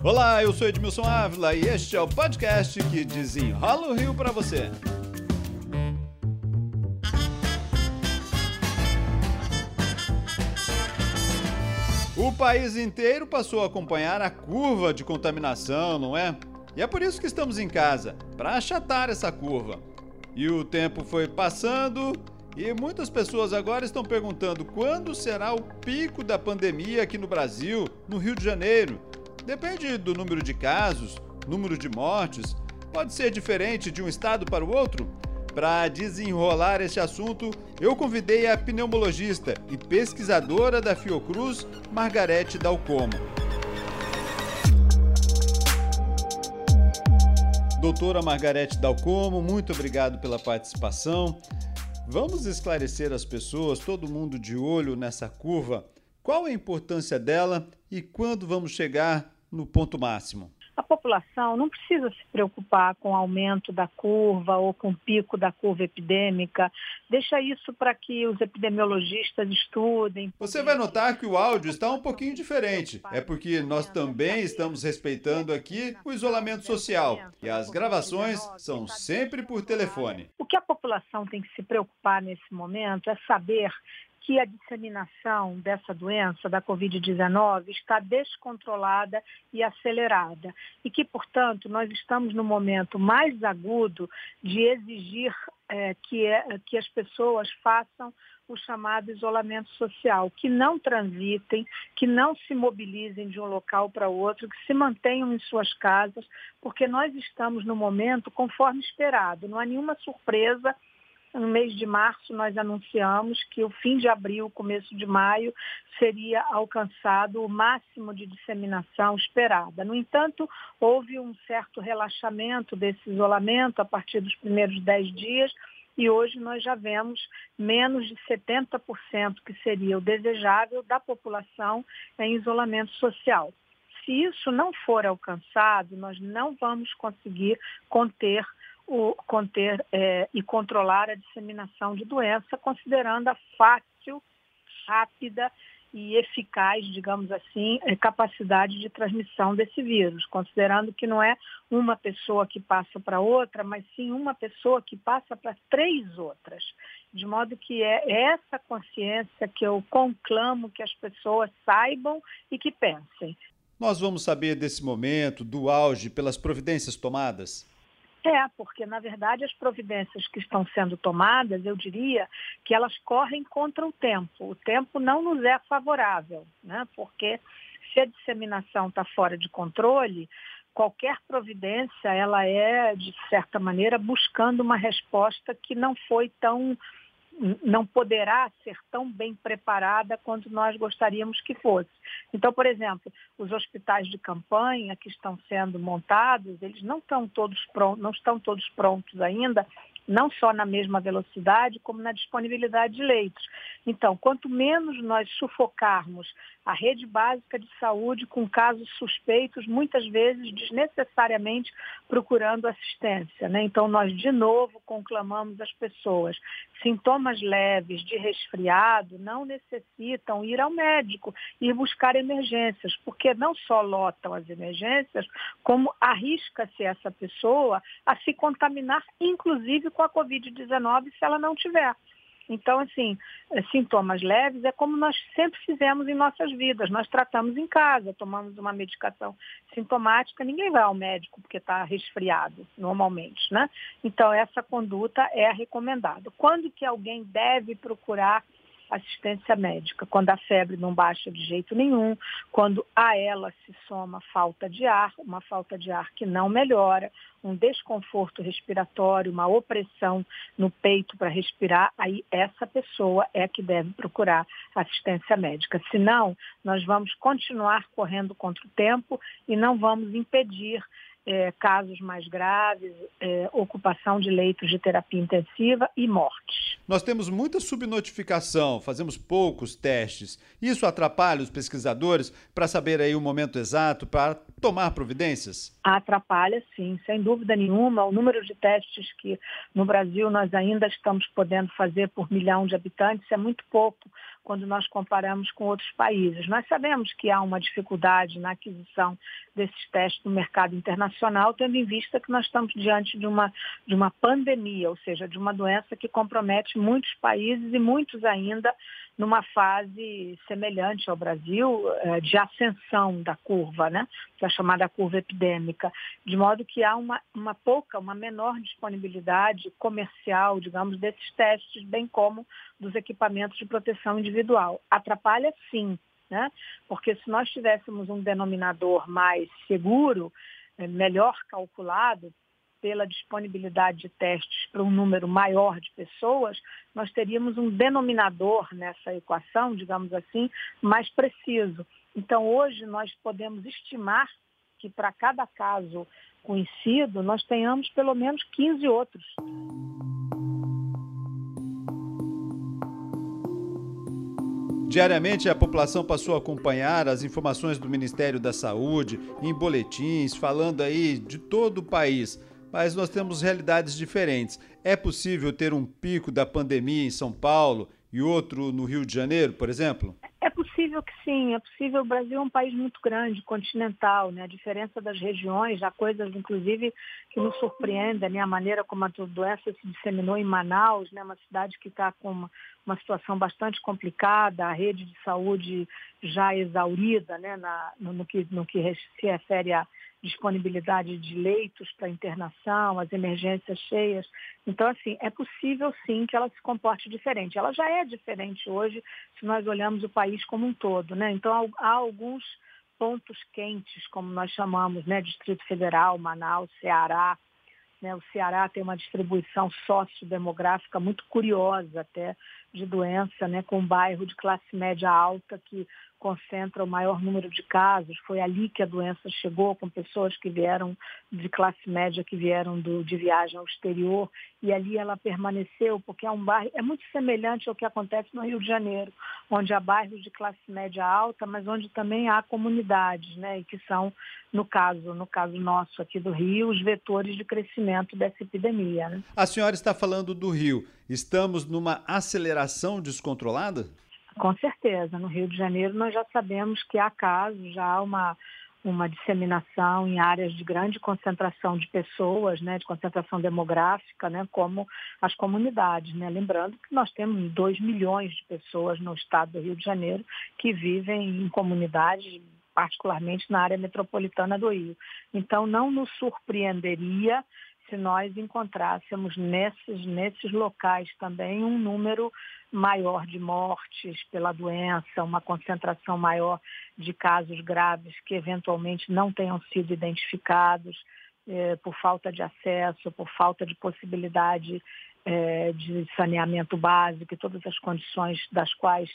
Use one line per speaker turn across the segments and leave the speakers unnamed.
Olá, eu sou Edmilson Ávila e este é o podcast que desenrola o Rio para você. O país inteiro passou a acompanhar a curva de contaminação, não é? E é por isso que estamos em casa, para achatar essa curva. E o tempo foi passando e muitas pessoas agora estão perguntando quando será o pico da pandemia aqui no Brasil, no Rio de Janeiro. Depende do número de casos, número de mortes, pode ser diferente de um estado para o outro. Para desenrolar este assunto, eu convidei a pneumologista e pesquisadora da Fiocruz, Margarete Dalcomo. Doutora Margarete Dalcomo, muito obrigado pela participação. Vamos esclarecer as pessoas, todo mundo de olho nessa curva, qual a importância dela e quando vamos chegar no ponto máximo?
A população não precisa se preocupar com o aumento da curva ou com o pico da curva epidêmica. Deixa isso para que os epidemiologistas estudem.
Você vai notar que o áudio está um pouquinho diferente. É porque nós também estamos respeitando aqui o isolamento social e as gravações são sempre por telefone.
O que a população tem que se preocupar nesse momento é saber que a disseminação dessa doença, da Covid-19, está descontrolada e acelerada. E que, portanto, nós estamos no momento mais agudo de exigir é, que, é, que as pessoas façam o chamado isolamento social, que não transitem, que não se mobilizem de um local para outro, que se mantenham em suas casas, porque nós estamos no momento conforme esperado. Não há nenhuma surpresa no mês de março, nós anunciamos que o fim de abril, começo de maio, seria alcançado o máximo de disseminação esperada. No entanto, houve um certo relaxamento desse isolamento a partir dos primeiros dez dias e hoje nós já vemos menos de 70%, que seria o desejável, da população em isolamento social. Se isso não for alcançado, nós não vamos conseguir conter o, conter é, e controlar a disseminação de doença, considerando a fácil, rápida e eficaz, digamos assim, é, capacidade de transmissão desse vírus, considerando que não é uma pessoa que passa para outra, mas sim uma pessoa que passa para três outras. De modo que é essa consciência que eu conclamo que as pessoas saibam e que pensem.
Nós vamos saber desse momento, do auge, pelas providências tomadas?
É, porque na verdade as providências que estão sendo tomadas, eu diria que elas correm contra o tempo. O tempo não nos é favorável, né? porque se a disseminação está fora de controle, qualquer providência ela é, de certa maneira, buscando uma resposta que não foi tão não poderá ser tão bem preparada quanto nós gostaríamos que fosse. Então, por exemplo, os hospitais de campanha que estão sendo montados, eles não estão todos prontos, não estão todos prontos ainda, não só na mesma velocidade, como na disponibilidade de leitos. Então, quanto menos nós sufocarmos a rede básica de saúde com casos suspeitos, muitas vezes desnecessariamente procurando assistência. Né? Então, nós de novo conclamamos as pessoas. Sintomas leves de resfriado não necessitam ir ao médico, ir buscar emergências, porque não só lotam as emergências, como arrisca-se essa pessoa a se contaminar, inclusive com a Covid-19 se ela não tiver. Então, assim, eh, sintomas leves é como nós sempre fizemos em nossas vidas. Nós tratamos em casa, tomamos uma medicação sintomática, ninguém vai ao médico porque está resfriado, normalmente, né? Então, essa conduta é recomendada. Quando que alguém deve procurar assistência médica, quando a febre não baixa de jeito nenhum, quando a ela se soma falta de ar, uma falta de ar que não melhora, um desconforto respiratório, uma opressão no peito para respirar, aí essa pessoa é que deve procurar assistência médica. Senão, nós vamos continuar correndo contra o tempo e não vamos impedir é, casos mais graves, é, ocupação de leitos de terapia intensiva e mortes.
Nós temos muita subnotificação, fazemos poucos testes. Isso atrapalha os pesquisadores para saber aí o momento exato, para tomar providências?
Atrapalha, sim, sem dúvida nenhuma. O número de testes que no Brasil nós ainda estamos podendo fazer por milhão de habitantes é muito pouco quando nós comparamos com outros países. Nós sabemos que há uma dificuldade na aquisição desses testes no mercado internacional, tendo em vista que nós estamos diante de uma, de uma pandemia, ou seja, de uma doença que compromete muitos países e muitos ainda numa fase semelhante ao Brasil, eh, de ascensão da curva, né? que é chamada curva epidêmica, de modo que há uma, uma pouca, uma menor disponibilidade comercial, digamos, desses testes, bem como dos equipamentos de proteção individual. Atrapalha sim, né? porque se nós tivéssemos um denominador mais seguro, eh, melhor calculado, pela disponibilidade de testes para um número maior de pessoas, nós teríamos um denominador nessa equação, digamos assim, mais preciso. Então, hoje, nós podemos estimar que para cada caso conhecido, nós tenhamos pelo menos 15 outros.
Diariamente, a população passou a acompanhar as informações do Ministério da Saúde em boletins, falando aí de todo o país mas nós temos realidades diferentes. É possível ter um pico da pandemia em São Paulo e outro no Rio de Janeiro, por exemplo?
É possível que sim, é possível. O Brasil é um país muito grande, continental, né? A diferença das regiões, há coisas, inclusive, que nos surpreendem, né? A maneira como a doença se disseminou em Manaus, né? Uma cidade que está com uma, uma, situação bastante complicada, a rede de saúde já exaurida, né? Na, no, no, que, no que se refere a disponibilidade de leitos para internação, as emergências cheias. Então, assim, é possível sim que ela se comporte diferente. Ela já é diferente hoje se nós olhamos o país como um todo, né? Então, há alguns pontos quentes, como nós chamamos, né? Distrito Federal, Manaus, Ceará, né? O Ceará tem uma distribuição sociodemográfica muito curiosa até de doença, né? com um bairro de classe média alta que concentra o maior número de casos. Foi ali que a doença chegou, com pessoas que vieram de classe média, que vieram do, de viagem ao exterior, e ali ela permaneceu, porque é um bairro, é muito semelhante ao que acontece no Rio de Janeiro, onde há bairros de classe média alta, mas onde também há comunidades, né, e que são, no caso, no caso nosso aqui do Rio, os vetores de crescimento dessa epidemia. Né?
A senhora está falando do Rio. Estamos numa aceleração descontrolada?
Com certeza. No Rio de Janeiro nós já sabemos que há casos, já há uma, uma disseminação em áreas de grande concentração de pessoas, né, de concentração demográfica, né, como as comunidades. Né? Lembrando que nós temos 2 milhões de pessoas no estado do Rio de Janeiro que vivem em comunidades, particularmente na área metropolitana do Rio. Então, não nos surpreenderia se nós encontrássemos nesses, nesses locais também um número maior de mortes pela doença, uma concentração maior de casos graves que eventualmente não tenham sido identificados eh, por falta de acesso, por falta de possibilidade eh, de saneamento básico e todas as condições das quais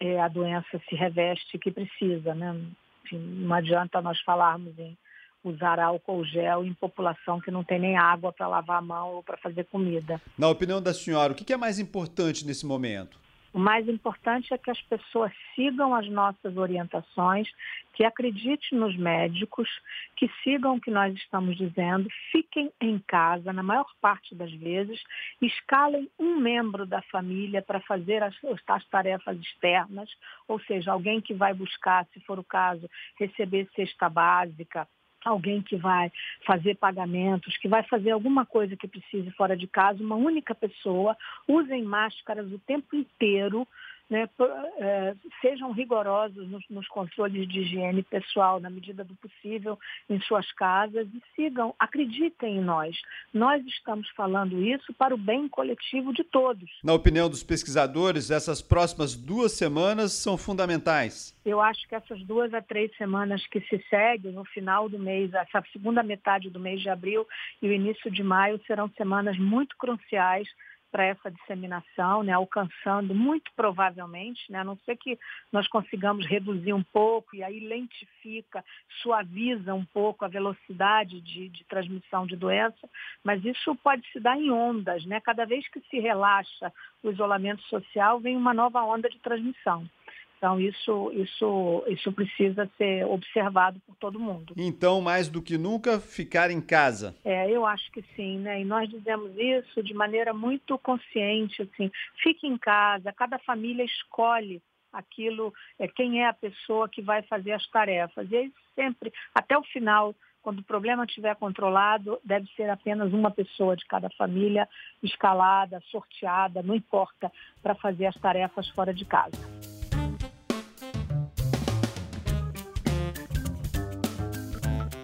eh, a doença se reveste que precisa. Né? Enfim, não adianta nós falarmos em usar álcool gel em população que não tem nem água para lavar a mão ou para fazer comida.
Na opinião da senhora, o que é mais importante nesse momento?
O mais importante é que as pessoas sigam as nossas orientações, que acreditem nos médicos, que sigam o que nós estamos dizendo, fiquem em casa, na maior parte das vezes, escalem um membro da família para fazer as, as tarefas externas, ou seja, alguém que vai buscar, se for o caso, receber cesta básica, alguém que vai fazer pagamentos, que vai fazer alguma coisa que precise fora de casa, uma única pessoa, usem máscaras o tempo inteiro, né, é, sejam rigorosos nos, nos, controles de higiene pessoal, na medida do possível, em suas casas e sigam, acreditem em nós. Nós estamos falando isso para o bem coletivo de todos.
Na opinião dos pesquisadores, essas próximas duas semanas são fundamentais.
Eu acho que essas duas a três semanas que se seguem, no final do mês, essa segunda metade do mês de abril e o início de maio, serão semanas muito cruciais para essa disseminação, né, alcançando muito provavelmente, né, a não ser que nós consigamos reduzir um pouco e aí lentifica, suaviza um pouco a velocidade de, de transmissão de doença, mas isso pode se dar em ondas, né? Cada vez que se relaxa o isolamento social, vem uma nova onda de transmissão. Então isso, isso, isso precisa ser observado por todo mundo.
Então, mais do que nunca, ficar em casa.
É, eu acho que sim, né? E nós dizemos isso de maneira muito consciente, assim, fique em casa, cada família escolhe aquilo, é, quem é a pessoa que vai fazer as tarefas. E aí sempre, até o final, quando o problema estiver controlado, deve ser apenas uma pessoa de cada família escalada, sorteada, não importa, para fazer as tarefas fora de casa.